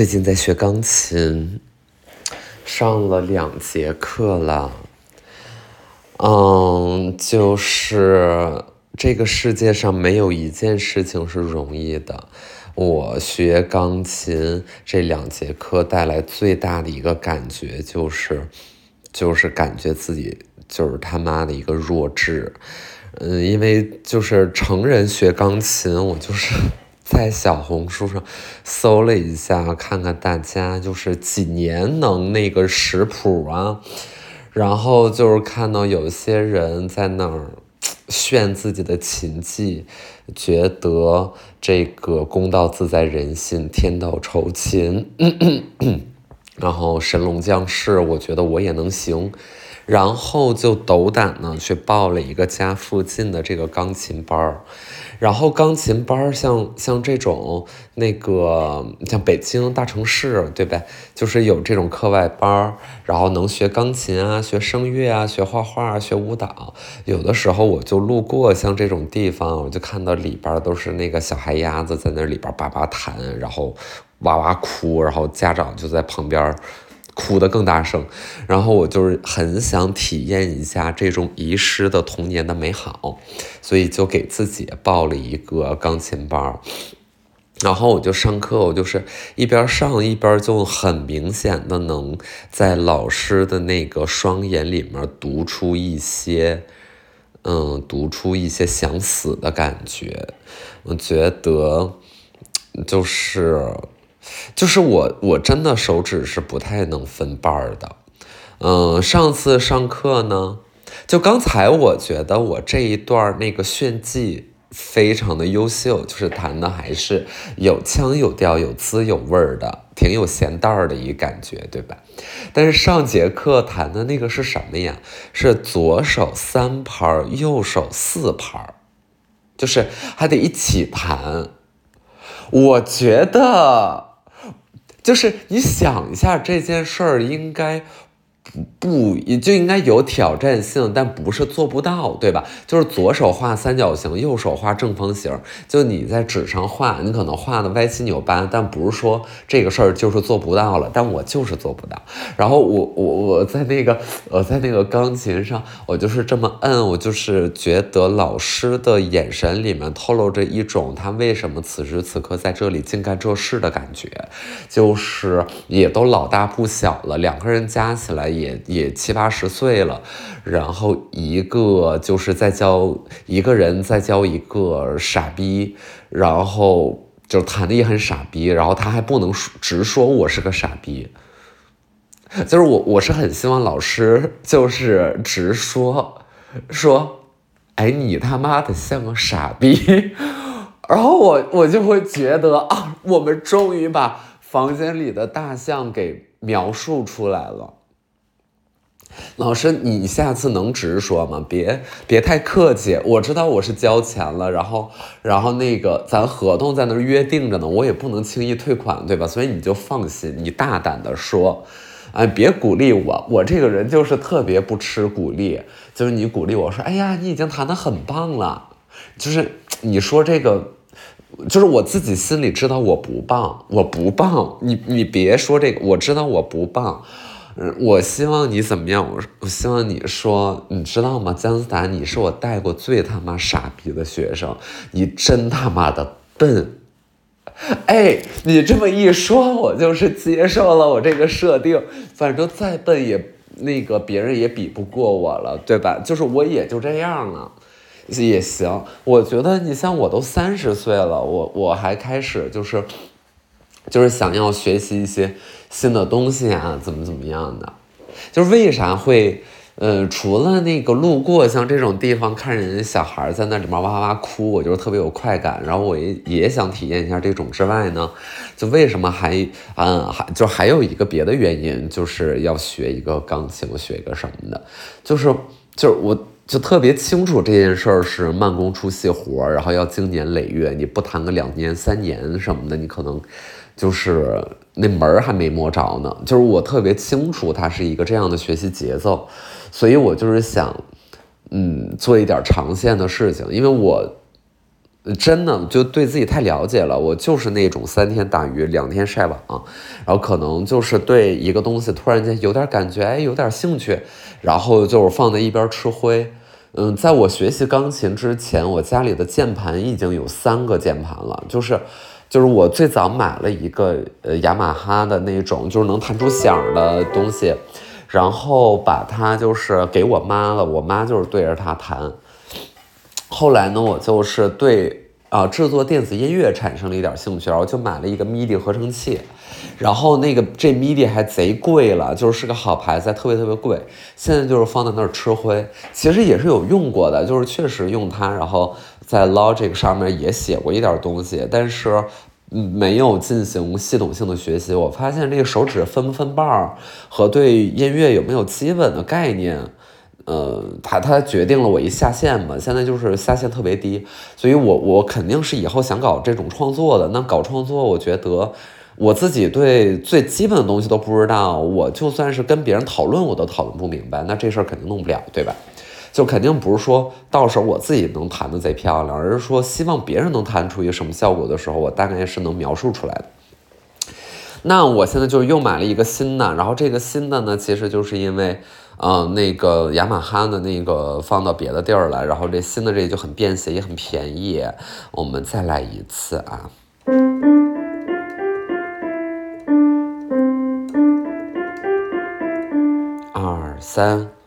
最近在学钢琴，上了两节课了。嗯，就是这个世界上没有一件事情是容易的。我学钢琴这两节课带来最大的一个感觉就是，就是感觉自己就是他妈的一个弱智。嗯，因为就是成人学钢琴，我就是。在小红书上搜了一下，看看大家就是几年能那个识谱啊，然后就是看到有些人在那儿炫自己的琴技，觉得这个公道自在人心，天道酬勤，然后神龙降世，我觉得我也能行。然后就斗胆呢去报了一个家附近的这个钢琴班儿，然后钢琴班儿像像这种那个像北京大城市对呗，就是有这种课外班儿，然后能学钢琴啊，学声乐啊，学画画，学舞蹈。有的时候我就路过像这种地方，我就看到里边都是那个小孩鸭子在那里边叭叭弹，然后哇哇哭，然后家长就在旁边。哭得更大声，然后我就是很想体验一下这种遗失的童年的美好，所以就给自己报了一个钢琴班儿然后我就上课，我就是一边上一边就很明显的能在老师的那个双眼里面读出一些，嗯，读出一些想死的感觉，我觉得就是。就是我，我真的手指是不太能分瓣儿的。嗯，上次上课呢，就刚才我觉得我这一段那个炫技非常的优秀，就是弹的还是有腔有调、有滋有味儿的，挺有弦道儿的一感觉，对吧？但是上节课弹的那个是什么呀？是左手三拍，右手四拍，就是还得一起弹。我觉得。就是你想一下这件事儿，应该不不就应该有挑战性，但不是做不到，对吧？就是左手画三角形，右手画正方形，就你在纸上画，你可能画的歪七扭八，但不是说这个事儿就是做不到了。但我就是做不到。然后我我我在那个我在那个钢琴上，我就是这么摁，我就是觉得老师的眼神里面透露着一种他为什么此时此刻在这里竟干这事的感觉，就是也都老大不小了，两个人加起来。也也七八十岁了，然后一个就是在教一个人在教一个傻逼，然后就弹的也很傻逼，然后他还不能说直说我是个傻逼，就是我我是很希望老师就是直说说，哎你他妈的像个傻逼，然后我我就会觉得啊，我们终于把房间里的大象给描述出来了。老师，你下次能直说吗？别别太客气。我知道我是交钱了，然后然后那个咱合同在那约定着呢，我也不能轻易退款，对吧？所以你就放心，你大胆的说，哎，别鼓励我，我这个人就是特别不吃鼓励。就是你鼓励我说，哎呀，你已经弹得很棒了。就是你说这个，就是我自己心里知道我不棒，我不棒。你你别说这个，我知道我不棒。我希望你怎么样？我我希望你说，你知道吗？姜思达，你是我带过最他妈傻逼的学生，你真他妈的笨。哎，你这么一说，我就是接受了我这个设定。反正再笨也那个别人也比不过我了，对吧？就是我也就这样了，也行。我觉得你像我都三十岁了，我我还开始就是。就是想要学习一些新的东西啊，怎么怎么样的？就是为啥会，呃，除了那个路过像这种地方看人家小孩在那里面哇哇哭，我就特别有快感，然后我也也想体验一下这种之外呢，就为什么还，嗯，还就还有一个别的原因，就是要学一个钢琴，学一个什么的，就是就是我就特别清楚这件事儿是慢工出细活，然后要经年累月，你不弹个两年三年什么的，你可能。就是那门儿还没摸着呢，就是我特别清楚它是一个这样的学习节奏，所以我就是想，嗯，做一点长线的事情，因为我真的就对自己太了解了，我就是那种三天打鱼两天晒网，然后可能就是对一个东西突然间有点感觉，哎，有点兴趣，然后就是放在一边吃灰。嗯，在我学习钢琴之前，我家里的键盘已经有三个键盘了，就是就是我最早买了一个呃雅马哈的那种，就是能弹出响的东西，然后把它就是给我妈了，我妈就是对着它弹。后来呢，我就是对啊制作电子音乐产生了一点兴趣，然后就买了一个 MIDI 合成器，然后那个这 MIDI 还贼贵了，就是是个好牌子，特别特别贵。现在就是放在那儿吃灰，其实也是有用过的，就是确实用它，然后在 Logic 上面也写过一点东西，但是没有进行系统性的学习。我发现这个手指分不分瓣儿和对音乐有没有基本的概念。呃，他他决定了我一下线嘛，现在就是下线特别低，所以我我肯定是以后想搞这种创作的。那搞创作，我觉得我自己对最基本的东西都不知道，我就算是跟别人讨论，我都讨论不明白，那这事儿肯定弄不了，对吧？就肯定不是说到时候我自己能弹得贼漂亮，而是说希望别人能弹出一个什么效果的时候，我大概是能描述出来的。那我现在就又买了一个新的，然后这个新的呢，其实就是因为。嗯，那个雅马哈的那个放到别的地儿了，然后这新的这就很便携，也很便宜。我们再来一次啊，二三。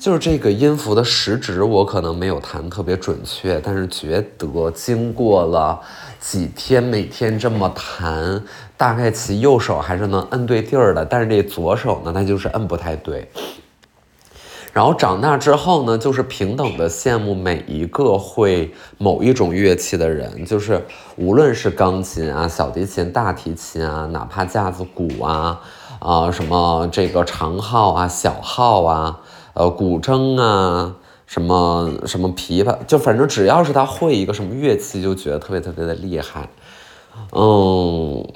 就是这个音符的时值，我可能没有弹特别准确，但是觉得经过了几天，每天这么弹，大概其右手还是能摁对地儿的，但是这左手呢，它就是摁不太对。然后长大之后呢，就是平等的羡慕每一个会某一种乐器的人，就是无论是钢琴啊、小提琴、大提琴啊，哪怕架子鼓啊，啊什么这个长号啊、小号啊。呃，古筝啊，什么什么琵琶，就反正只要是他会一个什么乐器，就觉得特别特别的厉害。嗯，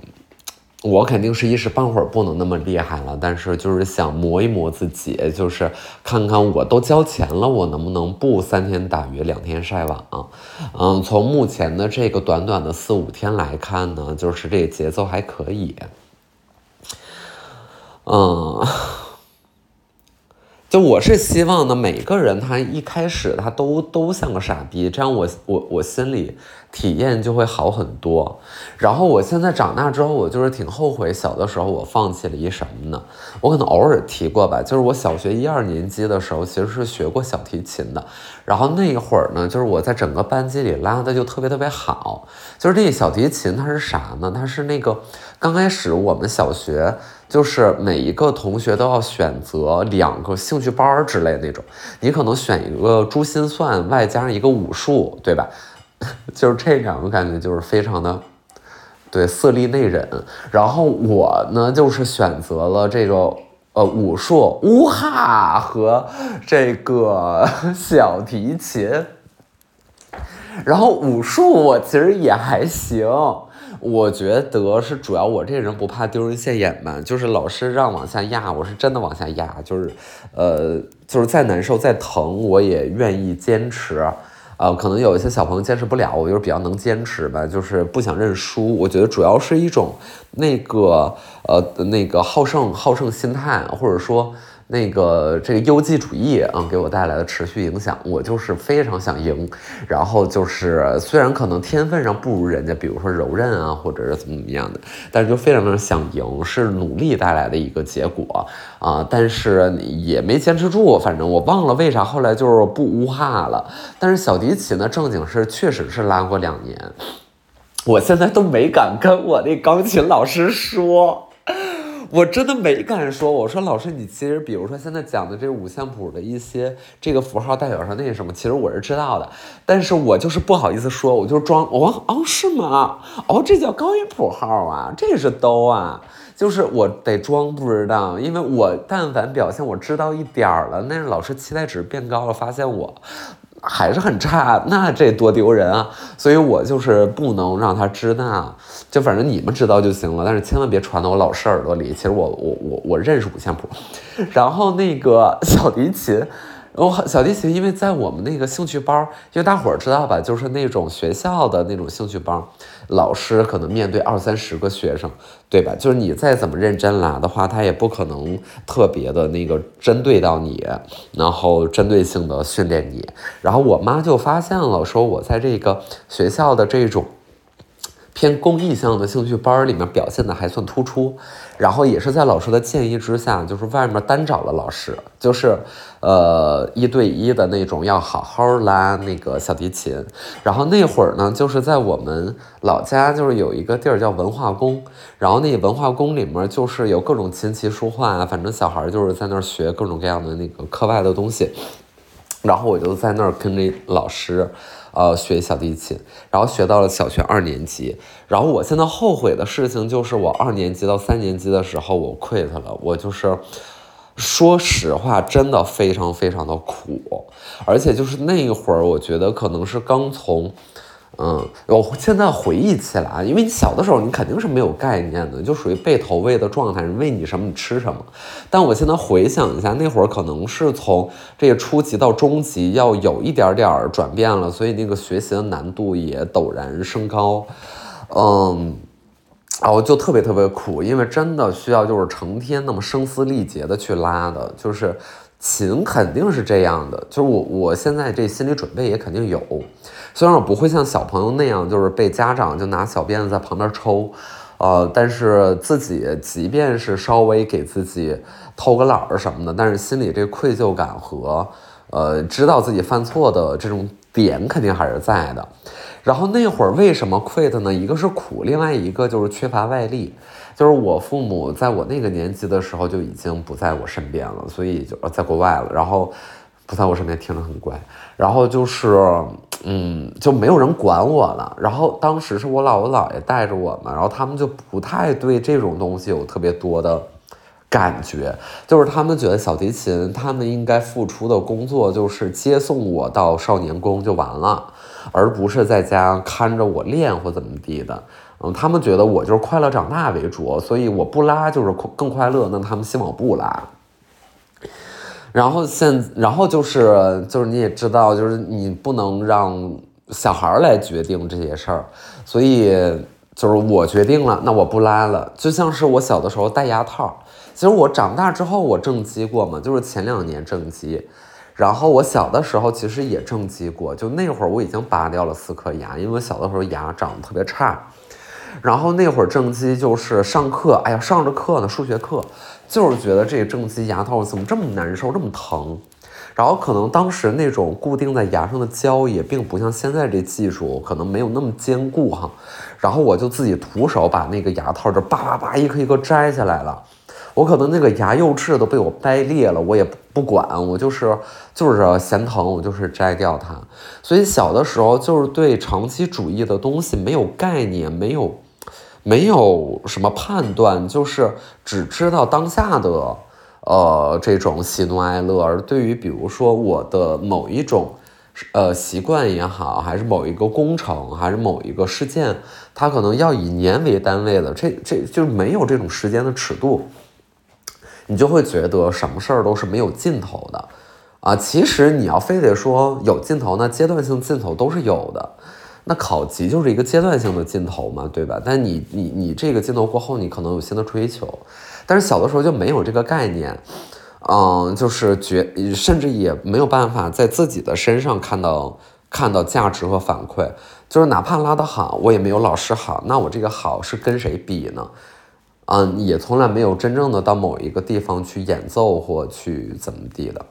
我肯定是一时半会儿不能那么厉害了，但是就是想磨一磨自己，就是看看我都交钱了，我能不能不三天打鱼两天晒网？嗯，从目前的这个短短的四五天来看呢，就是这节奏还可以。嗯。就我是希望呢，每个人他一开始他都都像个傻逼，这样我我我心里体验就会好很多。然后我现在长大之后，我就是挺后悔小的时候我放弃了一什么呢？我可能偶尔提过吧，就是我小学一二年级的时候其实是学过小提琴的。然后那一会儿呢，就是我在整个班级里拉的就特别特别好。就是这小提琴它是啥呢？它是那个刚开始我们小学。就是每一个同学都要选择两个兴趣班儿之类那种，你可能选一个珠心算，外加上一个武术，对吧？就是这两个感觉就是非常的对色厉内荏。然后我呢，就是选择了这个呃武术，呜哈和这个 小提琴。然后武术我其实也还行。我觉得是主要我这人不怕丢人现眼吧，就是老师让往下压，我是真的往下压，就是，呃，就是再难受再疼，我也愿意坚持，呃，可能有一些小朋友坚持不了，我就是比较能坚持吧，就是不想认输。我觉得主要是一种那个呃那个好胜好胜心态，或者说。那个这个优绩主义啊，给我带来的持续影响，我就是非常想赢。然后就是虽然可能天分上不如人家，比如说柔韧啊，或者是怎么怎么样的，但是就非常非常想赢，是努力带来的一个结果啊。但是也没坚持住，反正我忘了为啥后来就是不乌哈了。但是小提琴呢，正经是确实是拉过两年，我现在都没敢跟我那钢琴老师说。我真的没敢说，我说老师，你其实比如说现在讲的这五线谱的一些这个符号代表上那什么，其实我是知道的，但是我就是不好意思说，我就装，哦哦是吗？哦这叫高音谱号啊，这是哆啊，就是我得装不知道，因为我但凡表现我知道一点儿了，那老师期待值变高了，发现我。还是很差，那这多丢人啊！所以我就是不能让他知那，就反正你们知道就行了，但是千万别传到我老师耳朵里。其实我我我我认识五线谱，然后那个小提琴。我小提琴，因为在我们那个兴趣班，因为大伙儿知道吧，就是那种学校的那种兴趣班，老师可能面对二三十个学生，对吧？就是你再怎么认真来的话，他也不可能特别的那个针对到你，然后针对性的训练你。然后我妈就发现了，说我在这个学校的这种。偏公益向的兴趣班里面表现的还算突出，然后也是在老师的建议之下，就是外面单找了老师，就是呃一对一的那种，要好好拉那个小提琴。然后那会儿呢，就是在我们老家，就是有一个地儿叫文化宫，然后那文化宫里面就是有各种琴棋书画，反正小孩就是在那儿学各种各样的那个课外的东西。然后我就在那儿跟那老师。呃，学小提琴，然后学到了小学二年级。然后我现在后悔的事情就是，我二年级到三年级的时候我 quit 了。我就是，说实话，真的非常非常的苦，而且就是那一会儿，我觉得可能是刚从。嗯，我现在回忆起来，因为你小的时候你肯定是没有概念的，就属于被投喂的状态，喂你什么你吃什么。但我现在回想一下，那会儿可能是从这个初级到中级要有一点点转变了，所以那个学习的难度也陡然升高。嗯，然后就特别特别苦，因为真的需要就是成天那么声嘶力竭的去拉的，就是琴肯定是这样的，就是我我现在这心理准备也肯定有。虽然我不会像小朋友那样，就是被家长就拿小鞭子在旁边抽，呃，但是自己即便是稍微给自己偷个懒儿什么的，但是心里这愧疚感和呃知道自己犯错的这种点肯定还是在的。然后那会儿为什么 quit 呢？一个是苦，另外一个就是缺乏外力，就是我父母在我那个年纪的时候就已经不在我身边了，所以就在国外了，然后不在我身边听着很乖，然后就是。嗯，就没有人管我了。然后当时是我姥姥姥爷带着我嘛，然后他们就不太对这种东西有特别多的感觉，就是他们觉得小提琴，他们应该付出的工作就是接送我到少年宫就完了，而不是在家看着我练或怎么地的。嗯，他们觉得我就是快乐长大为主，所以我不拉就是更快乐。那他们希望我不拉。然后现，然后就是就是你也知道，就是你不能让小孩来决定这些事儿，所以就是我决定了，那我不拉了。就像是我小的时候戴牙套，其实我长大之后我正畸过嘛，就是前两年正畸。然后我小的时候其实也正畸过，就那会儿我已经拔掉了四颗牙，因为我小的时候牙长得特别差。然后那会儿正畸就是上课，哎呀，上着课呢，数学课。就是觉得这正畸牙套怎么这么难受，这么疼，然后可能当时那种固定在牙上的胶也并不像现在这技术，可能没有那么坚固哈。然后我就自己徒手把那个牙套这叭叭叭一颗一颗摘下来了。我可能那个牙釉质都被我掰裂了，我也不管，我就是就是嫌疼，我就是摘掉它。所以小的时候就是对长期主义的东西没有概念，没有。没有什么判断，就是只知道当下的，呃，这种喜怒哀乐。而对于比如说我的某一种，呃，习惯也好，还是某一个工程，还是某一个事件，它可能要以年为单位的，这这就没有这种时间的尺度，你就会觉得什么事儿都是没有尽头的，啊，其实你要非得说有尽头，那阶段性尽头都是有的。那考级就是一个阶段性的尽头嘛，对吧？但你你你这个尽头过后，你可能有新的追求，但是小的时候就没有这个概念，嗯，就是觉甚至也没有办法在自己的身上看到看到价值和反馈，就是哪怕拉得好，我也没有老师好，那我这个好是跟谁比呢？嗯，也从来没有真正的到某一个地方去演奏或去怎么地的，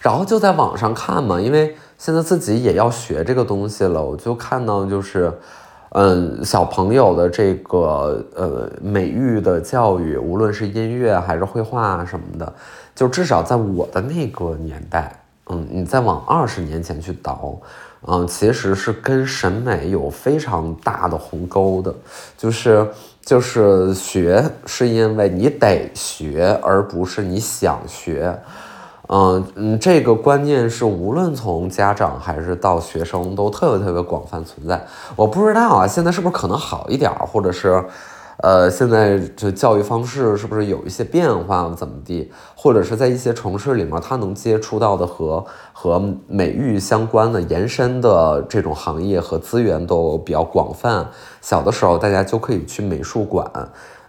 然后就在网上看嘛，因为。现在自己也要学这个东西了，我就看到就是，嗯，小朋友的这个呃美育的教育，无论是音乐还是绘画什么的，就至少在我的那个年代，嗯，你再往二十年前去倒，嗯，其实是跟审美有非常大的鸿沟的，就是就是学是因为你得学，而不是你想学。嗯嗯，这个观念是无论从家长还是到学生都特别特别广泛存在。我不知道啊，现在是不是可能好一点，或者是，呃，现在这教育方式是不是有一些变化，怎么地？或者是在一些城市里面，他能接触到的和和美育相关的延伸的这种行业和资源都比较广泛。小的时候，大家就可以去美术馆，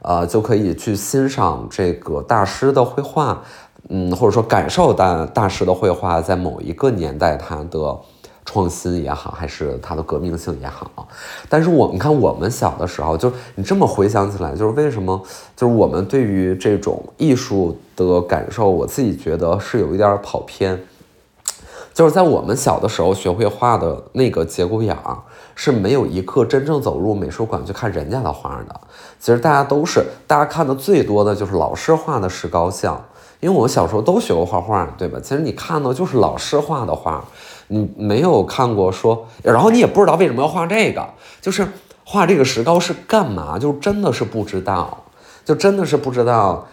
呃，就可以去欣赏这个大师的绘画。嗯，或者说感受大大师的绘画在某一个年代它的创新也好，还是它的革命性也好，但是我们看我们小的时候，就你这么回想起来，就是为什么就是我们对于这种艺术的感受，我自己觉得是有一点跑偏，就是在我们小的时候学绘画的那个节骨眼儿，是没有一刻真正走入美术馆去看人家的画的。其实大家都是大家看的最多的就是老师画的石膏像。因为我小时候都学过画画，对吧？其实你看到就是老师画的画，你没有看过说，然后你也不知道为什么要画这个，就是画这个石膏是干嘛？就真的是不知道，就真的是不知道。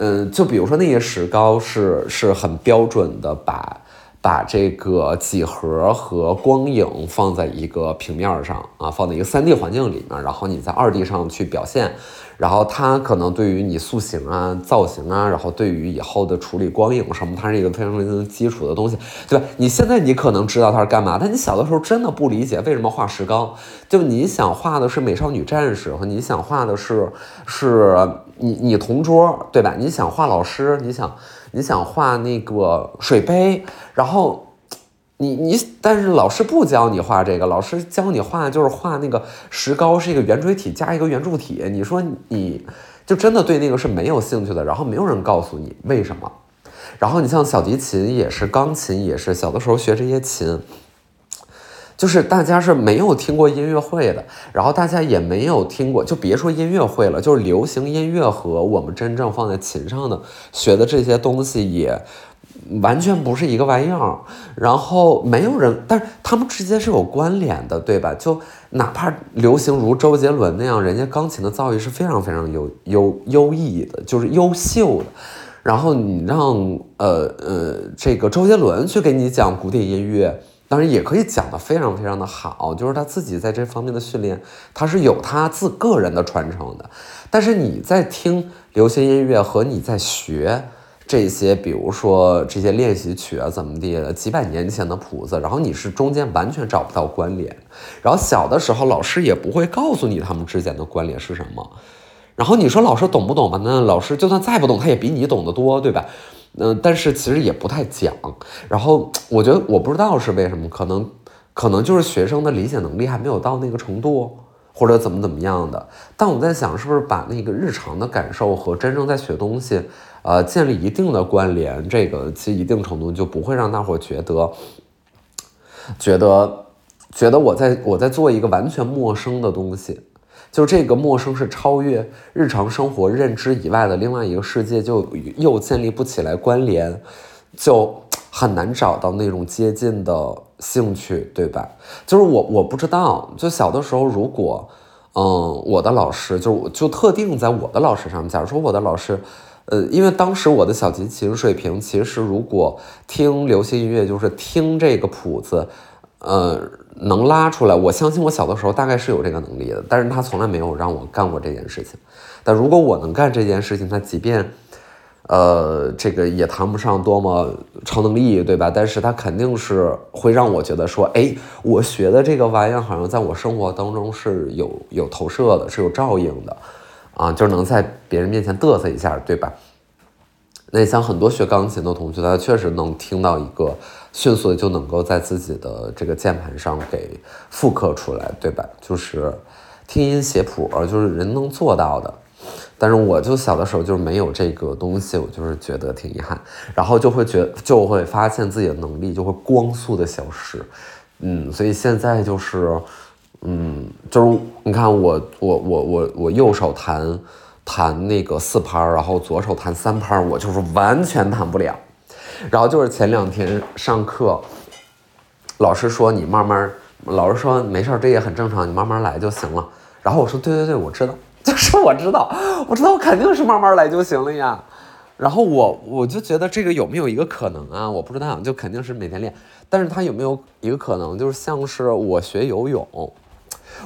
嗯，就比如说那些石膏是是很标准的，把把这个几何和光影放在一个平面上啊，放在一个三 D 环境里面，然后你在二 D 上去表现。然后它可能对于你塑形啊、造型啊，然后对于以后的处理光影什么，它是一个非常非常基础的东西，对吧？你现在你可能知道它是干嘛，但你小的时候真的不理解为什么画石膏。就你想画的是美少女战士，和你想画的是是你你同桌，对吧？你想画老师，你想你想画那个水杯，然后。你你，但是老师不教你画这个，老师教你画就是画那个石膏是一个圆锥体加一个圆柱体。你说你就真的对那个是没有兴趣的，然后没有人告诉你为什么。然后你像小提琴也是，钢琴也是，小的时候学这些琴，就是大家是没有听过音乐会的，然后大家也没有听过，就别说音乐会了，就是流行音乐和我们真正放在琴上的学的这些东西也。完全不是一个玩意儿，然后没有人，但是他们之间是有关联的，对吧？就哪怕流行如周杰伦那样，人家钢琴的造诣是非常非常优优优异的，就是优秀的。然后你让呃呃这个周杰伦去给你讲古典音乐，当然也可以讲的非常非常的好，就是他自己在这方面的训练，他是有他自个人的传承的。但是你在听流行音乐和你在学。这些，比如说这些练习曲啊，怎么地，几百年前的谱子，然后你是中间完全找不到关联，然后小的时候老师也不会告诉你他们之间的关联是什么，然后你说老师懂不懂吧？那老师就算再不懂，他也比你懂得多，对吧？嗯，但是其实也不太讲。然后我觉得我不知道是为什么，可能可能就是学生的理解能力还没有到那个程度，或者怎么怎么样的。但我在想，是不是把那个日常的感受和真正在学东西。呃，建立一定的关联，这个其实一定程度就不会让大伙觉得，觉得，觉得我在我在做一个完全陌生的东西，就这个陌生是超越日常生活认知以外的另外一个世界，就又建立不起来关联，就很难找到那种接近的兴趣，对吧？就是我我不知道，就小的时候，如果，嗯，我的老师就就特定在我的老师上，假如说我的老师。呃，因为当时我的小提琴水平，其实如果听流行音乐，就是听这个谱子，呃，能拉出来。我相信我小的时候大概是有这个能力的，但是他从来没有让我干过这件事情。但如果我能干这件事情，他即便，呃，这个也谈不上多么超能力，对吧？但是他肯定是会让我觉得说，哎，我学的这个玩意儿好像在我生活当中是有有投射的，是有照应的。啊，就能在别人面前嘚瑟一下，对吧？那像很多学钢琴的同学，他确实能听到一个迅速的就能够在自己的这个键盘上给复刻出来，对吧？就是听音写谱，就是人能做到的。但是我就小的时候就是没有这个东西，我就是觉得挺遗憾，然后就会觉就会发现自己的能力就会光速的消失，嗯，所以现在就是。嗯，就是你看我我我我我右手弹弹那个四拍，然后左手弹三拍，我就是完全弹不了。然后就是前两天上课，老师说你慢慢，老师说没事儿，这也很正常，你慢慢来就行了。然后我说对对对，我知道，就是我知道，我知道我肯定是慢慢来就行了呀。然后我我就觉得这个有没有一个可能啊？我不知道，就肯定是每天练。但是他有没有一个可能，就是像是我学游泳，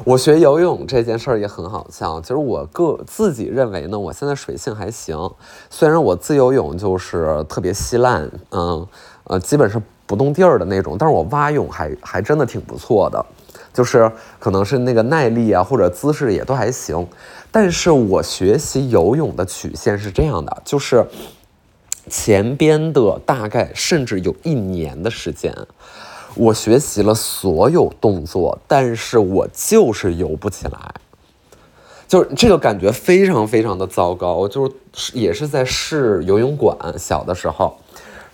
我学游泳这件事儿也很好笑。其实我个自己认为呢，我现在水性还行。虽然我自由泳就是特别稀烂，嗯呃，基本是不动地儿的那种，但是我蛙泳还还真的挺不错的。就是可能是那个耐力啊，或者姿势也都还行，但是我学习游泳的曲线是这样的，就是前边的大概甚至有一年的时间，我学习了所有动作，但是我就是游不起来，就是这个感觉非常非常的糟糕，就是也是在试游泳馆小的时候，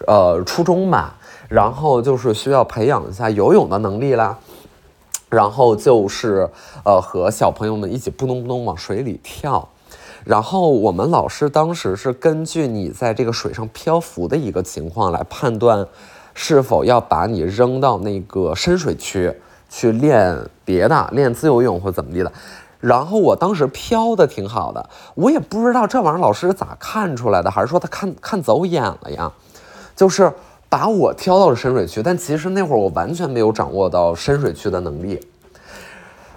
呃，初中吧，然后就是需要培养一下游泳的能力啦。然后就是，呃，和小朋友们一起扑通扑通往水里跳，然后我们老师当时是根据你在这个水上漂浮的一个情况来判断，是否要把你扔到那个深水区去练别的，练自由泳或怎么地的。然后我当时漂的挺好的，我也不知道这玩意儿老师咋看出来的，还是说他看看走眼了呀？就是。把我挑到了深水区，但其实那会儿我完全没有掌握到深水区的能力，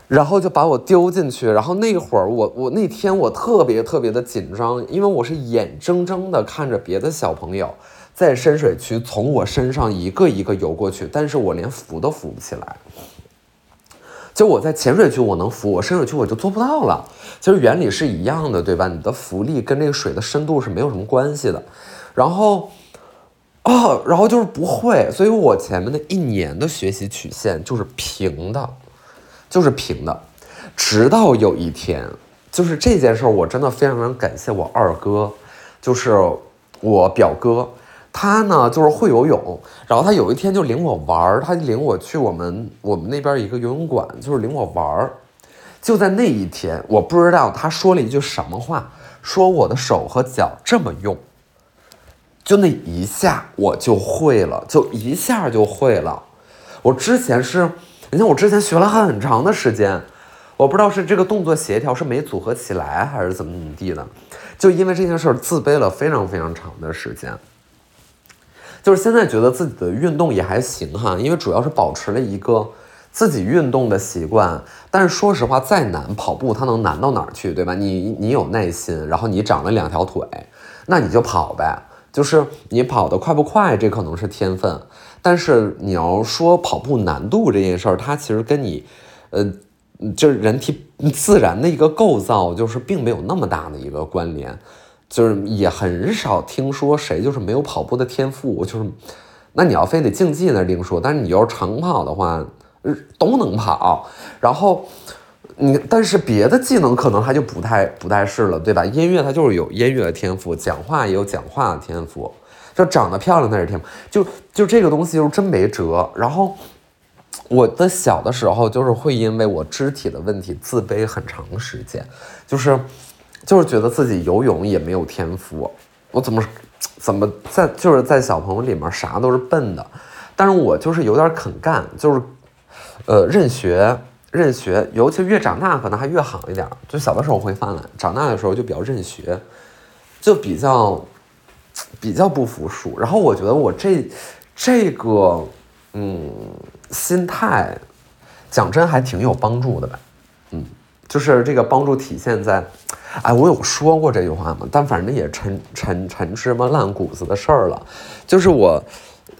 然后就把我丢进去。然后那会儿我我那天我特别特别的紧张，因为我是眼睁睁的看着别的小朋友在深水区从我身上一个一个游过去，但是我连浮都浮不起来。就我在浅水区我能浮，我深水区我就做不到了。其实原理是一样的，对吧？你的浮力跟这个水的深度是没有什么关系的。然后。哦，然后就是不会，所以我前面的一年的学习曲线就是平的，就是平的，直到有一天，就是这件事儿，我真的非常非常感谢我二哥，就是我表哥，他呢就是会游泳，然后他有一天就领我玩儿，他领我去我们我们那边一个游泳馆，就是领我玩儿，就在那一天，我不知道他说了一句什么话，说我的手和脚这么用。就那一下我就会了，就一下就会了。我之前是，你看我之前学了很长的时间，我不知道是这个动作协调是没组合起来，还是怎么怎么地的。就因为这件事儿自卑了非常非常长的时间。就是现在觉得自己的运动也还行哈，因为主要是保持了一个自己运动的习惯。但是说实话，再难跑步它能难到哪儿去，对吧？你你有耐心，然后你长了两条腿，那你就跑呗。就是你跑得快不快，这可能是天分，但是你要说跑步难度这件事儿，它其实跟你，呃，就是人体自然的一个构造，就是并没有那么大的一个关联，就是也很少听说谁就是没有跑步的天赋，就是，那你要非得竞技那另说，但是你要长跑的话，都能跑，然后。你但是别的技能可能他就不太不太是了，对吧？音乐他就是有音乐的天赋，讲话也有讲话的天赋，就长得漂亮那是天赋，就就这个东西就真没辙。然后我的小的时候就是会因为我肢体的问题自卑很长时间，就是就是觉得自己游泳也没有天赋，我怎么怎么在就是在小朋友里面啥都是笨的，但是我就是有点肯干，就是呃认学。认学，尤其越长大可能还越好一点。就小的时候会犯懒，长大的时候就比较认学，就比较比较不服输。然后我觉得我这这个嗯心态，讲真还挺有帮助的吧。嗯，就是这个帮助体现在，哎，我有说过这句话吗？但反正也陈陈陈芝麻烂谷子的事儿了，就是我。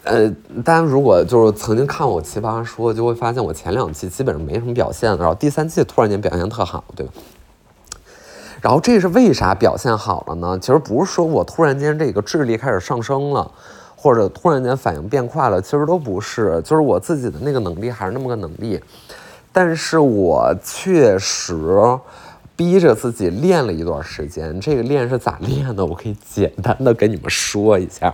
呃，大家如果就是曾经看我奇葩说，就会发现我前两期基本上没什么表现，然后第三期突然间表现特好，对吧？然后这是为啥表现好了呢？其实不是说我突然间这个智力开始上升了，或者突然间反应变快了，其实都不是，就是我自己的那个能力还是那么个能力，但是我确实逼着自己练了一段时间。这个练是咋练的？我可以简单的跟你们说一下。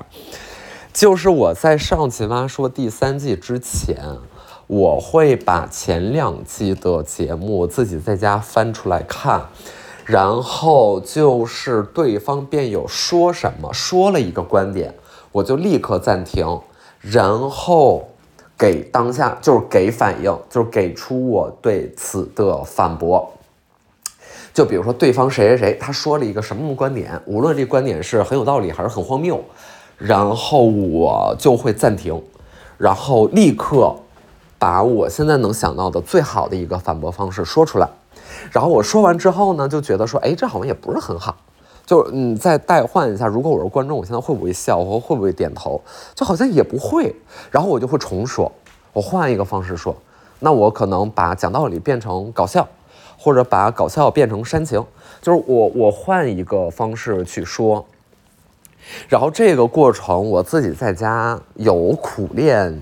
就是我在上《奇葩说》第三季之前，我会把前两季的节目自己在家翻出来看，然后就是对方辩友说什么，说了一个观点，我就立刻暂停，然后给当下就是给反应，就是给出我对此的反驳。就比如说对方谁谁谁他说了一个什么观点，无论这观点是很有道理还是很荒谬，然后我就会暂停，然后立刻把我现在能想到的最好的一个反驳方式说出来。然后我说完之后呢，就觉得说，哎，这好像也不是很好。就嗯，再代换一下，如果我是观众，我现在会不会笑？我会不会点头？就好像也不会。然后我就会重说，我换一个方式说。那我可能把讲道理变成搞笑，或者把搞笑变成煽情，就是我我换一个方式去说。然后这个过程我自己在家有苦练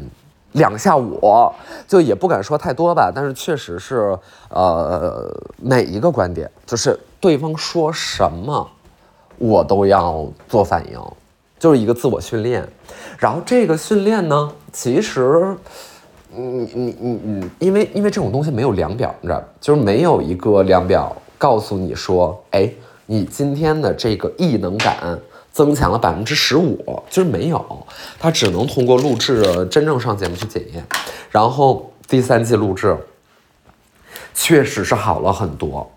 两下午，就也不敢说太多吧，但是确实是呃每一个观点，就是对方说什么。我都要做反应，就是一个自我训练。然后这个训练呢，其实，你你你你，因为因为这种东西没有量表，你知道，就是没有一个量表告诉你说，哎，你今天的这个异能感增强了百分之十五，就是没有，它只能通过录制真正上节目去检验。然后第三季录制，确实是好了很多。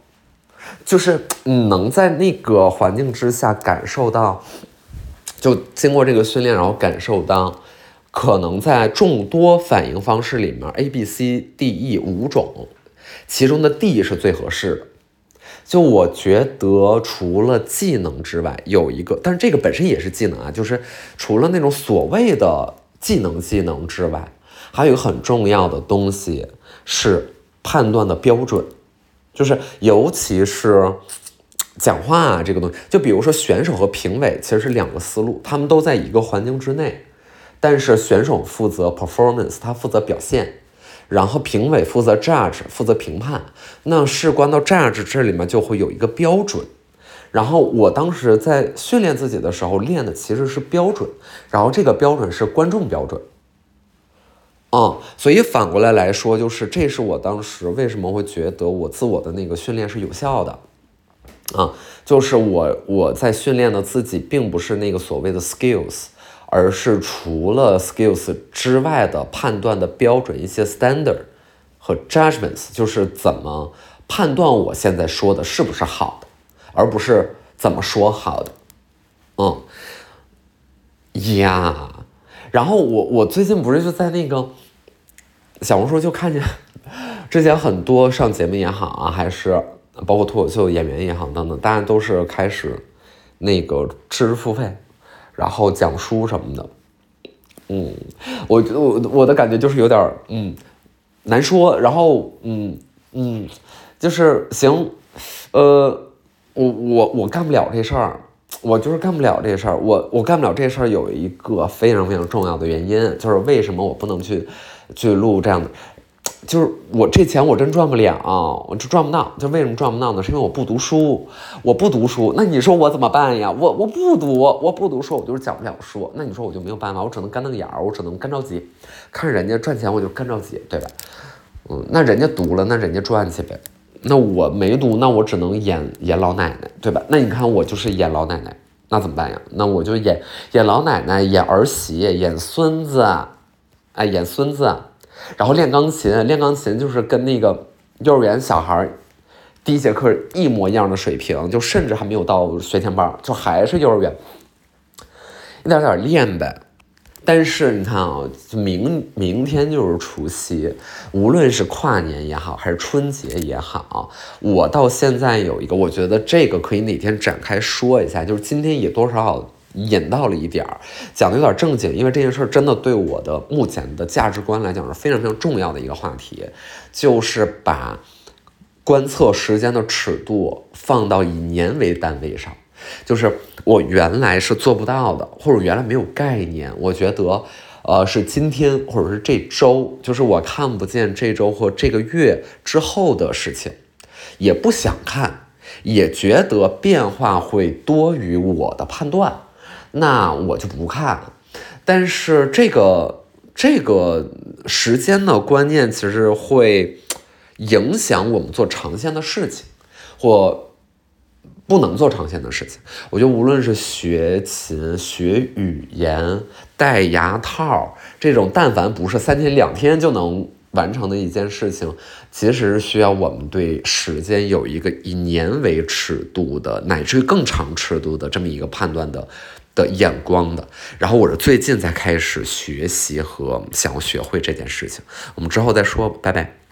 就是你能在那个环境之下感受到，就经过这个训练，然后感受到，可能在众多反应方式里面，A、B、C、D、E 五种，其中的 D 是最合适的。就我觉得，除了技能之外，有一个，但是这个本身也是技能啊，就是除了那种所谓的技能技能之外，还有一个很重要的东西是判断的标准。就是，尤其是讲话，这个东西，就比如说选手和评委其实是两个思路，他们都在一个环境之内，但是选手负责 performance，他负责表现，然后评委负责 judge，负责评判。那事关到 judge 这里面就会有一个标准，然后我当时在训练自己的时候练的其实是标准，然后这个标准是观众标准。嗯，所以反过来来说，就是这是我当时为什么会觉得我自我的那个训练是有效的，啊，就是我我在训练的自己并不是那个所谓的 skills，而是除了 skills 之外的判断的标准，一些 standard 和 judgments，就是怎么判断我现在说的是不是好的，而不是怎么说好的，嗯，呀。然后我我最近不是就在那个小红书就看见，之前很多上节目也好啊，还是包括脱口秀演员也好等等，大家都是开始那个知识付费，然后讲书什么的。嗯，我我我的感觉就是有点嗯难说，然后嗯嗯就是行，呃，我我我干不了这事儿。我就是干不了这事儿，我我干不了这事儿有一个非常非常重要的原因，就是为什么我不能去去录这样的，就是我这钱我真赚不了，我就赚不到。就为什么赚不到呢？是因为我不读书，我不读书。那你说我怎么办呀？我我不读，我不读书，我就是讲不了书。那你说我就没有办法，我只能干瞪眼儿，我只能干着急，看人家赚钱我就干着急，对吧？嗯，那人家读了，那人家赚去呗。那我没读，那我只能演演老奶奶，对吧？那你看我就是演老奶奶，那怎么办呀？那我就演演老奶奶，演儿媳，演孙子，哎，演孙子，然后练钢琴，练钢琴就是跟那个幼儿园小孩第一节课一模一样的水平，就甚至还没有到学前班，就还是幼儿园，一点点练呗。但是你看啊，明明天就是除夕，无论是跨年也好，还是春节也好，我到现在有一个，我觉得这个可以哪天展开说一下，就是今天也多少引到了一点儿，讲的有点正经，因为这件事儿真的对我的目前的价值观来讲是非常非常重要的一个话题，就是把观测时间的尺度放到以年为单位上。就是我原来是做不到的，或者原来没有概念。我觉得，呃，是今天或者是这周，就是我看不见这周或这个月之后的事情，也不想看，也觉得变化会多于我的判断，那我就不看。但是这个这个时间的观念其实会影响我们做长线的事情，或。不能做长线的事情，我觉得无论是学琴、学语言、戴牙套这种，但凡不是三天两天就能完成的一件事情，其实是需要我们对时间有一个以年为尺度的，乃至于更长尺度的这么一个判断的的眼光的。然后我是最近才开始学习和想要学会这件事情，我们之后再说，拜拜。